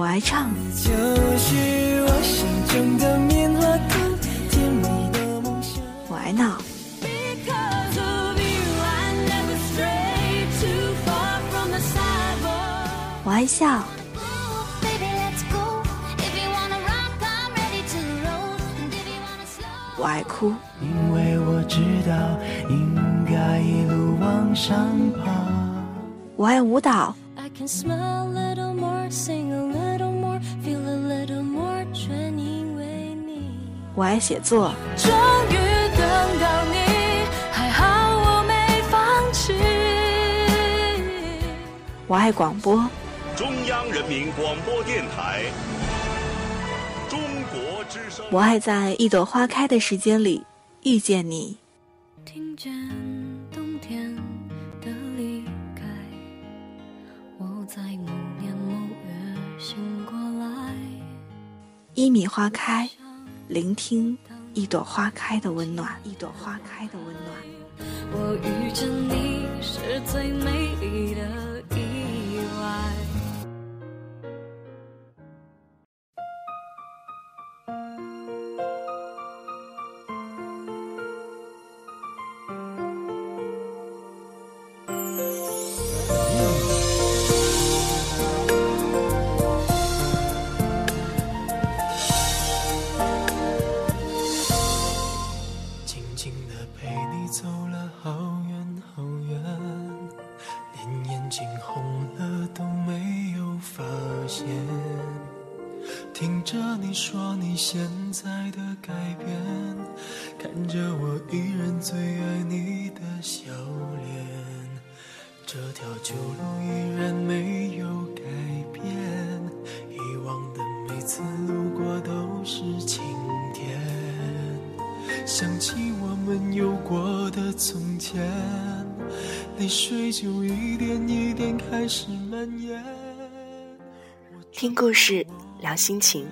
我爱唱。我爱闹。我爱笑。我爱哭。因为我知道应该一路往上爬。我爱舞蹈。我爱写作。终于等到你，还好我没放弃。我爱广播。中央人民广播电台。中国之声。我爱在一朵花开的时间里遇见你。听见冬天的离开，我在某年某月醒过来。一米花开。聆听一朵花开的温暖，一朵花开的温暖。我遇见你是最美丽的走路依然没有改变，以往的每次路过都是晴天。想起我们有过的从前，泪水就一点一点开始蔓延。听故事，聊心情，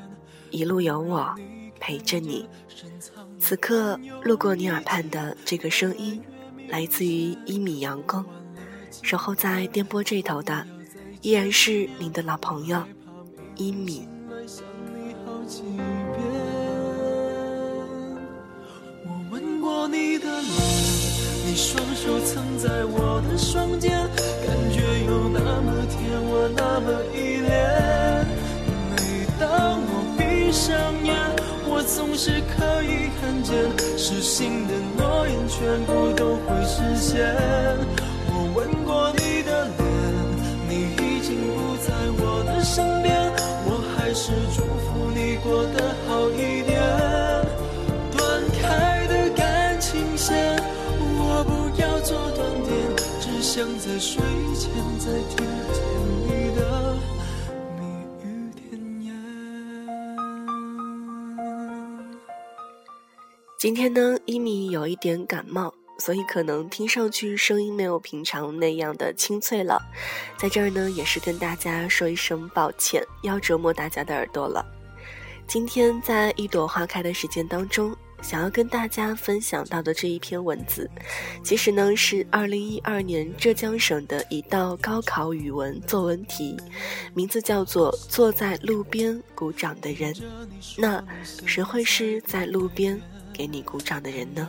一路有我陪着你。此刻路过你耳畔的这个声音，来自于一米阳光。守候在电波这头的，依然是您的老朋友一米。我吻过你的脸，你双手曾在我的双肩，感觉有那么甜，我那么依恋。每当我闭上眼，我总是可以看见，失信的诺言全部都会实现。吻过你的脸，你已经不在我的身边，我还是祝福你过得好一点。断开的感情线，我不要做断点，只想在睡前再听见你的蜜语甜言。今天呢，伊米有一点感冒。所以可能听上去声音没有平常那样的清脆了，在这儿呢也是跟大家说一声抱歉，要折磨大家的耳朵了。今天在一朵花开的时间当中，想要跟大家分享到的这一篇文字，其实呢是二零一二年浙江省的一道高考语文作文题，名字叫做《坐在路边鼓掌的人》。那谁会是在路边给你鼓掌的人呢？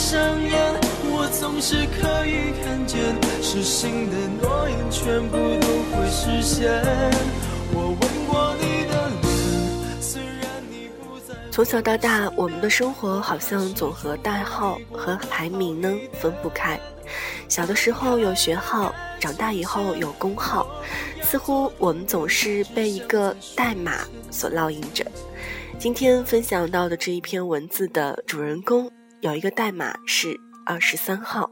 上眼，我总是可以看见，失信的诺言全部都会实现。我吻过你的脸，虽然你不在。从小到大，我们的生活好像总和代号和排名呢分不开。小的时候有学号，长大以后有工号，似乎我们总是被一个代码所烙印着。今天分享到的这一篇文字的主人公有一个代码是二十三号，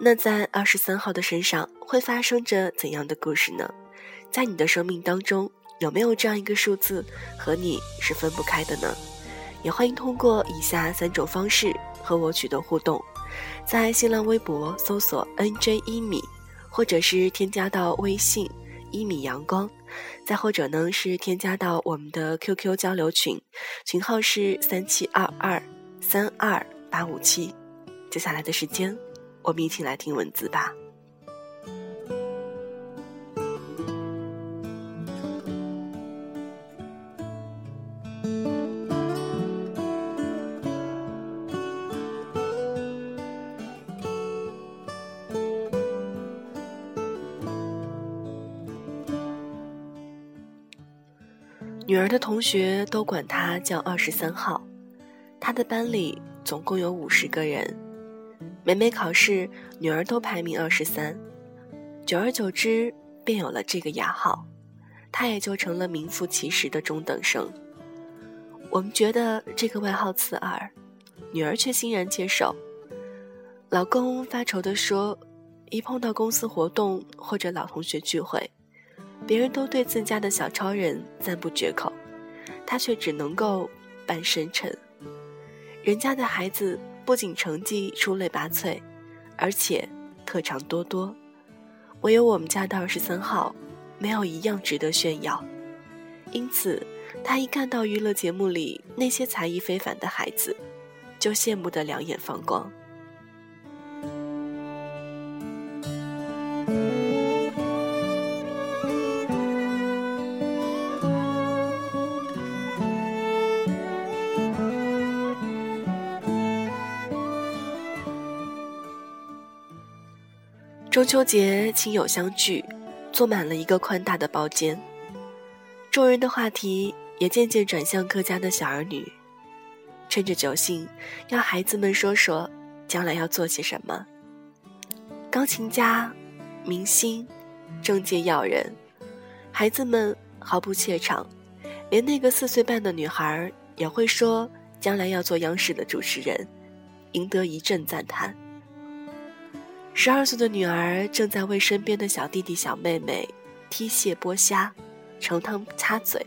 那在二十三号的身上会发生着怎样的故事呢？在你的生命当中，有没有这样一个数字和你是分不开的呢？也欢迎通过以下三种方式和我取得互动，在新浪微博搜索 “nj 一米”，或者是添加到微信“一米阳光”，再或者呢是添加到我们的 QQ 交流群，群号是三七二二三二八五七。接下来的时间，我们一起来听文字吧。女儿的同学都管她叫二十三号，她的班里总共有五十个人，每每考试，女儿都排名二十三，久而久之便有了这个雅号，她也就成了名副其实的中等生。我们觉得这个外号刺耳，女儿却欣然接受。老公发愁地说：“一碰到公司活动或者老同学聚会。”别人都对自家的小超人赞不绝口，他却只能够扮深沉。人家的孩子不仅成绩出类拔萃，而且特长多多，唯有我们家的二十三号，没有一样值得炫耀。因此，他一看到娱乐节目里那些才艺非凡的孩子，就羡慕得两眼放光。中秋节，亲友相聚，坐满了一个宽大的包间。众人的话题也渐渐转向各家的小儿女，趁着酒兴，要孩子们说说将来要做些什么。钢琴家、明星、政界要人，孩子们毫不怯场，连那个四岁半的女孩也会说将来要做央视的主持人，赢得一阵赞叹。十二岁的女儿正在为身边的小弟弟、小妹妹剔蟹、剥虾、盛汤、擦嘴，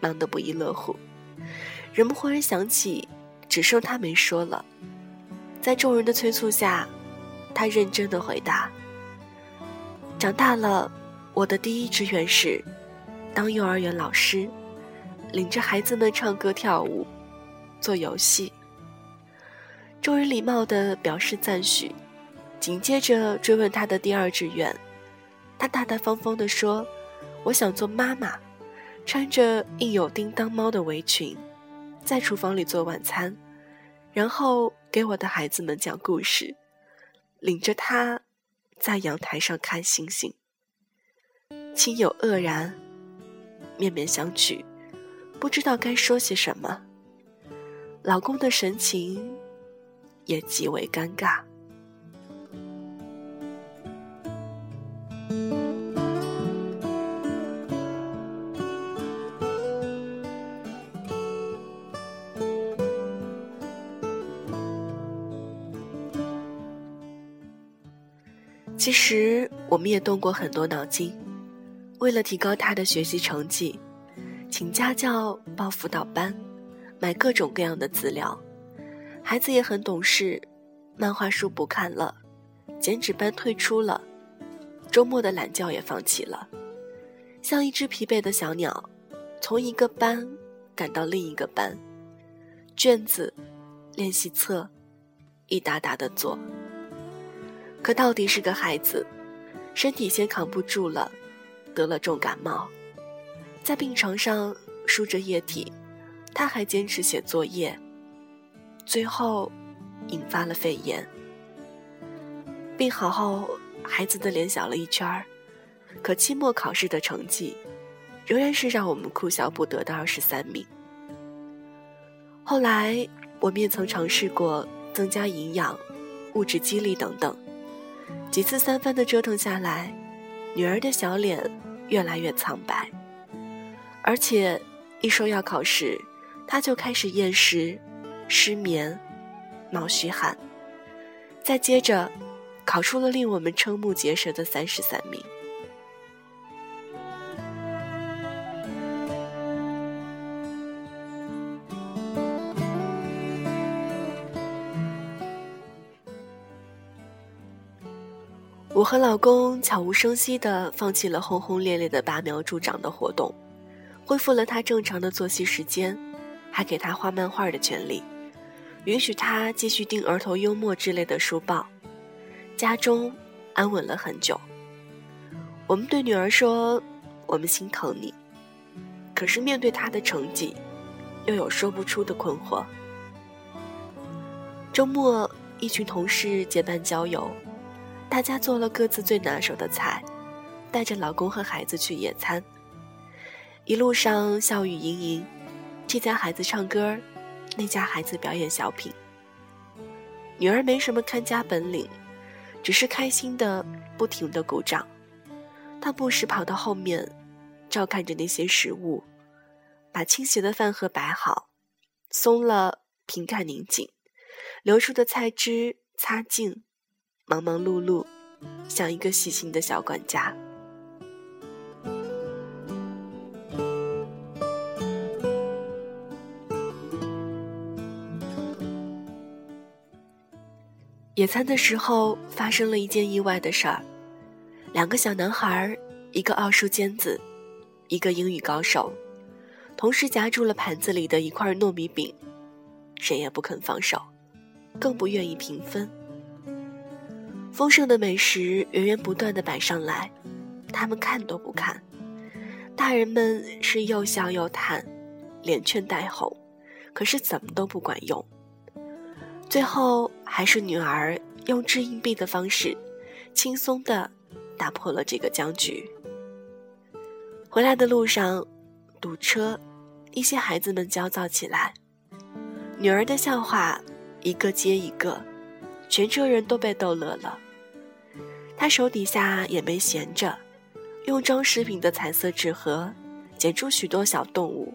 忙得不亦乐乎。人们忽然想起，只剩他没说了。在众人的催促下，他认真的回答：“长大了，我的第一志愿是当幼儿园老师，领着孩子们唱歌跳舞，做游戏。”众人礼貌的表示赞许。紧接着追问他的第二志愿，他大大方方地说：“我想做妈妈，穿着印有叮当猫的围裙，在厨房里做晚餐，然后给我的孩子们讲故事，领着他，在阳台上看星星。”亲友愕然，面面相觑，不知道该说些什么。老公的神情也极为尴尬。其实我们也动过很多脑筋，为了提高他的学习成绩，请家教、报辅导班，买各种各样的资料。孩子也很懂事，漫画书不看了，剪纸班退出了，周末的懒觉也放弃了，像一只疲惫的小鸟，从一个班赶到另一个班，卷子、练习册，一沓沓的做。可到底是个孩子，身体先扛不住了，得了重感冒，在病床上输着液体，他还坚持写作业，最后引发了肺炎。病好后，孩子的脸小了一圈儿，可期末考试的成绩，仍然是让我们哭笑不得的二十三名。后来，我们也曾尝试过增加营养、物质激励等等。几次三番的折腾下来，女儿的小脸越来越苍白，而且一说要考试，她就开始厌食、失眠、冒虚汗。再接着，考出了令我们瞠目结舌的三十三名。我和老公悄无声息地放弃了轰轰烈烈的拔苗助长的活动，恢复了他正常的作息时间，还给他画漫画的权利，允许他继续订儿童幽默之类的书报，家中安稳了很久。我们对女儿说：“我们心疼你。”可是面对她的成绩，又有说不出的困惑。周末，一群同事结伴郊游。大家做了各自最拿手的菜，带着老公和孩子去野餐。一路上笑语盈盈，这家孩子唱歌，那家孩子表演小品。女儿没什么看家本领，只是开心的不停的鼓掌。她不时跑到后面，照看着那些食物，把倾斜的饭盒摆好，松了瓶盖拧紧，流出的菜汁擦净。忙忙碌碌，像一个细心的小管家。野餐的时候，发生了一件意外的事儿：两个小男孩，一个奥数尖子，一个英语高手，同时夹住了盘子里的一块糯米饼，谁也不肯放手，更不愿意平分。丰盛的美食源源不断的摆上来，他们看都不看。大人们是又笑又叹，连劝带哄，可是怎么都不管用。最后还是女儿用掷硬币的方式，轻松的打破了这个僵局。回来的路上，堵车，一些孩子们焦躁起来，女儿的笑话一个接一个，全车人都被逗乐了。他手底下也没闲着，用装食品的彩色纸盒剪出许多小动物，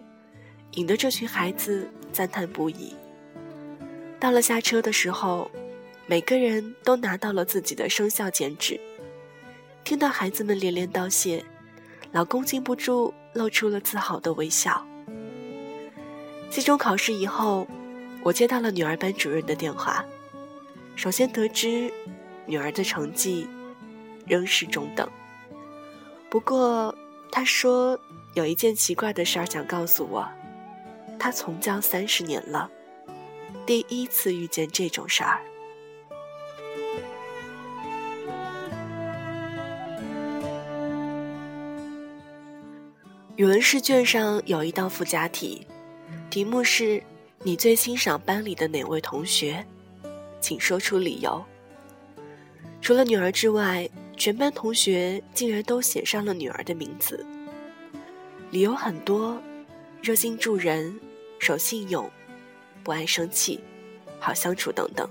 引得这群孩子赞叹不已。到了下车的时候，每个人都拿到了自己的生肖剪纸。听到孩子们连连道谢，老公禁不住露出了自豪的微笑。期中考试以后，我接到了女儿班主任的电话，首先得知女儿的成绩。仍是中等。不过，他说有一件奇怪的事儿想告诉我。他从教三十年了，第一次遇见这种事儿。语文试卷上有一道附加题，题目是你最欣赏班里的哪位同学，请说出理由。除了女儿之外。全班同学竟然都写上了女儿的名字，理由很多：热心助人、守信用、不爱生气、好相处等等。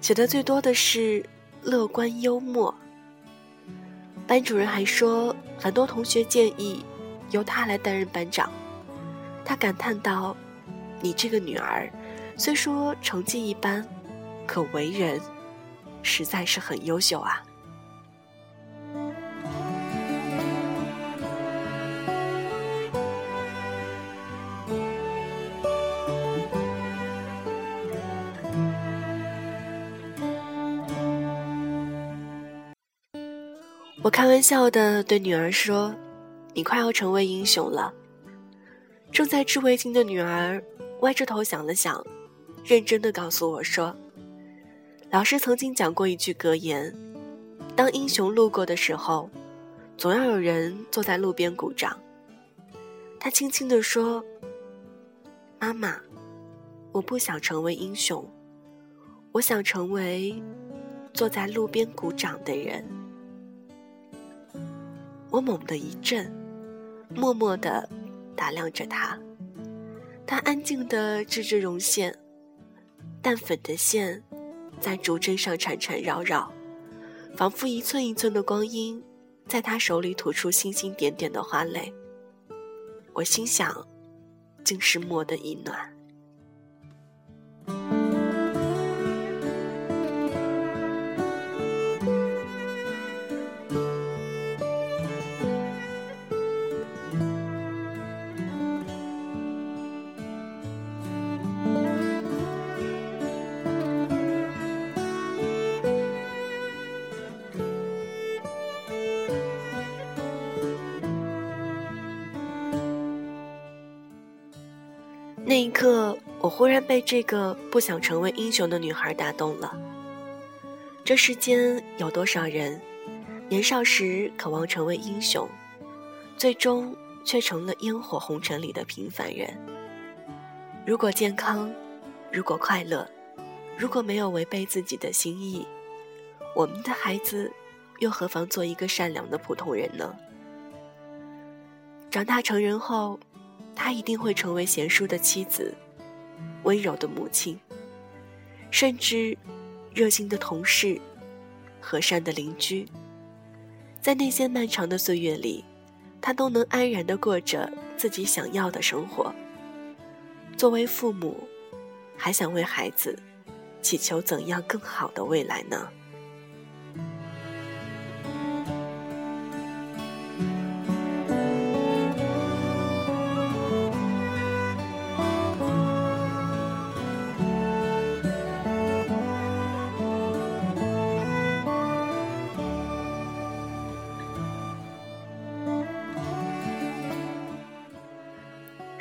写的最多的是乐观幽默。班主任还说，很多同学建议由他来担任班长。他感叹道：“你这个女儿，虽说成绩一般，可为人实在是很优秀啊。”我开玩笑的对女儿说：“你快要成为英雄了。”正在织围巾的女儿歪着头想了想，认真的告诉我说：“老师曾经讲过一句格言，当英雄路过的时候，总要有人坐在路边鼓掌。”她轻轻地说：“妈妈，我不想成为英雄，我想成为坐在路边鼓掌的人。”我猛地一震，默默地打量着他。他安静地织着绒线，淡粉的线在竹针上缠缠绕绕，仿佛一寸一寸的光阴，在他手里吐出星星点点的花蕾。我心想，竟是墨的一暖。那一刻，我忽然被这个不想成为英雄的女孩打动了。这世间有多少人，年少时渴望成为英雄，最终却成了烟火红尘里的平凡人？如果健康，如果快乐，如果没有违背自己的心意，我们的孩子又何妨做一个善良的普通人呢？长大成人后。她一定会成为贤淑的妻子，温柔的母亲，甚至热心的同事，和善的邻居。在那些漫长的岁月里，她都能安然地过着自己想要的生活。作为父母，还想为孩子祈求怎样更好的未来呢？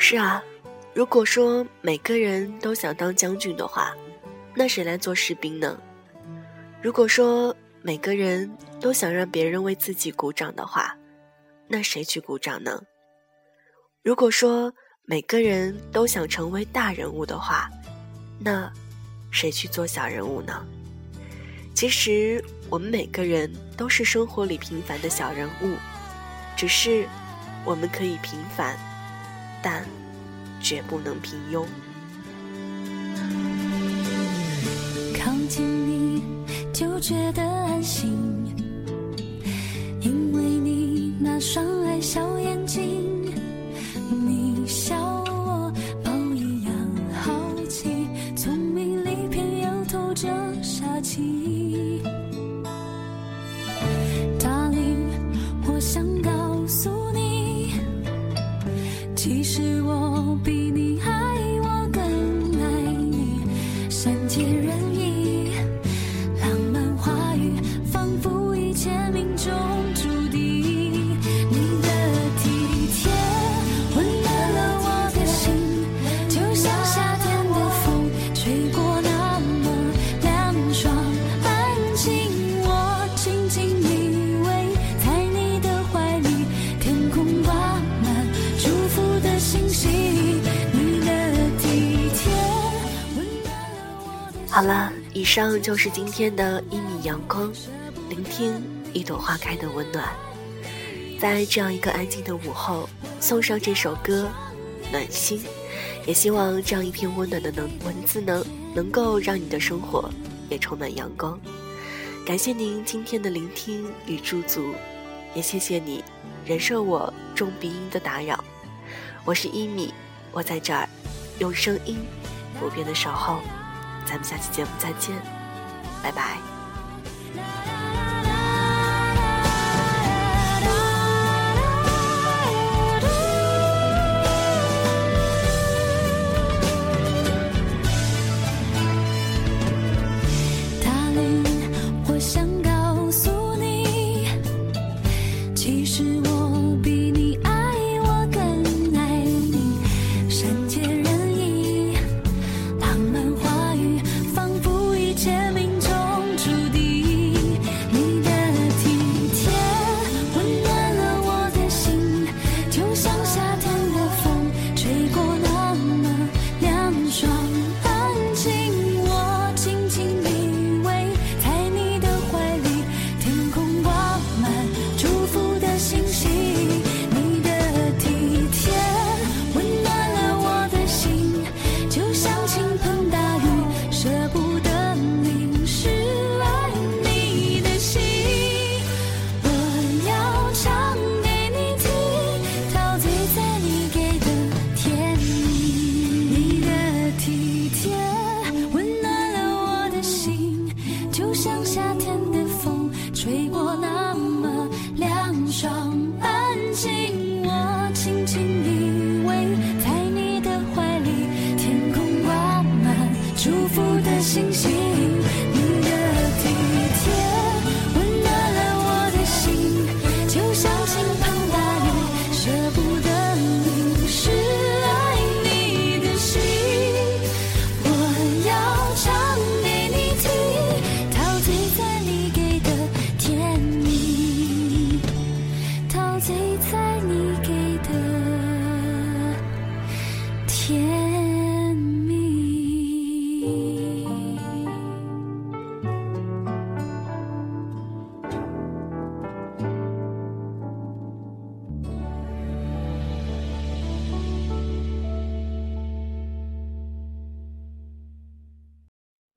是啊，如果说每个人都想当将军的话，那谁来做士兵呢？如果说每个人都想让别人为自己鼓掌的话，那谁去鼓掌呢？如果说每个人都想成为大人物的话，那谁去做小人物呢？其实我们每个人都是生活里平凡的小人物，只是我们可以平凡。但绝不能平庸。靠近你就觉得安心，因为你那双爱笑眼睛，上就是今天的一米阳光，聆听一朵花开的温暖。在这样一个安静的午后，送上这首歌，暖心。也希望这样一篇温暖的能文字呢，能够让你的生活也充满阳光。感谢您今天的聆听与驻足，也谢谢你忍受我重鼻音的打扰。我是一米，我在这儿，用声音不变的守候。咱们下期节目再见，拜拜。其实我。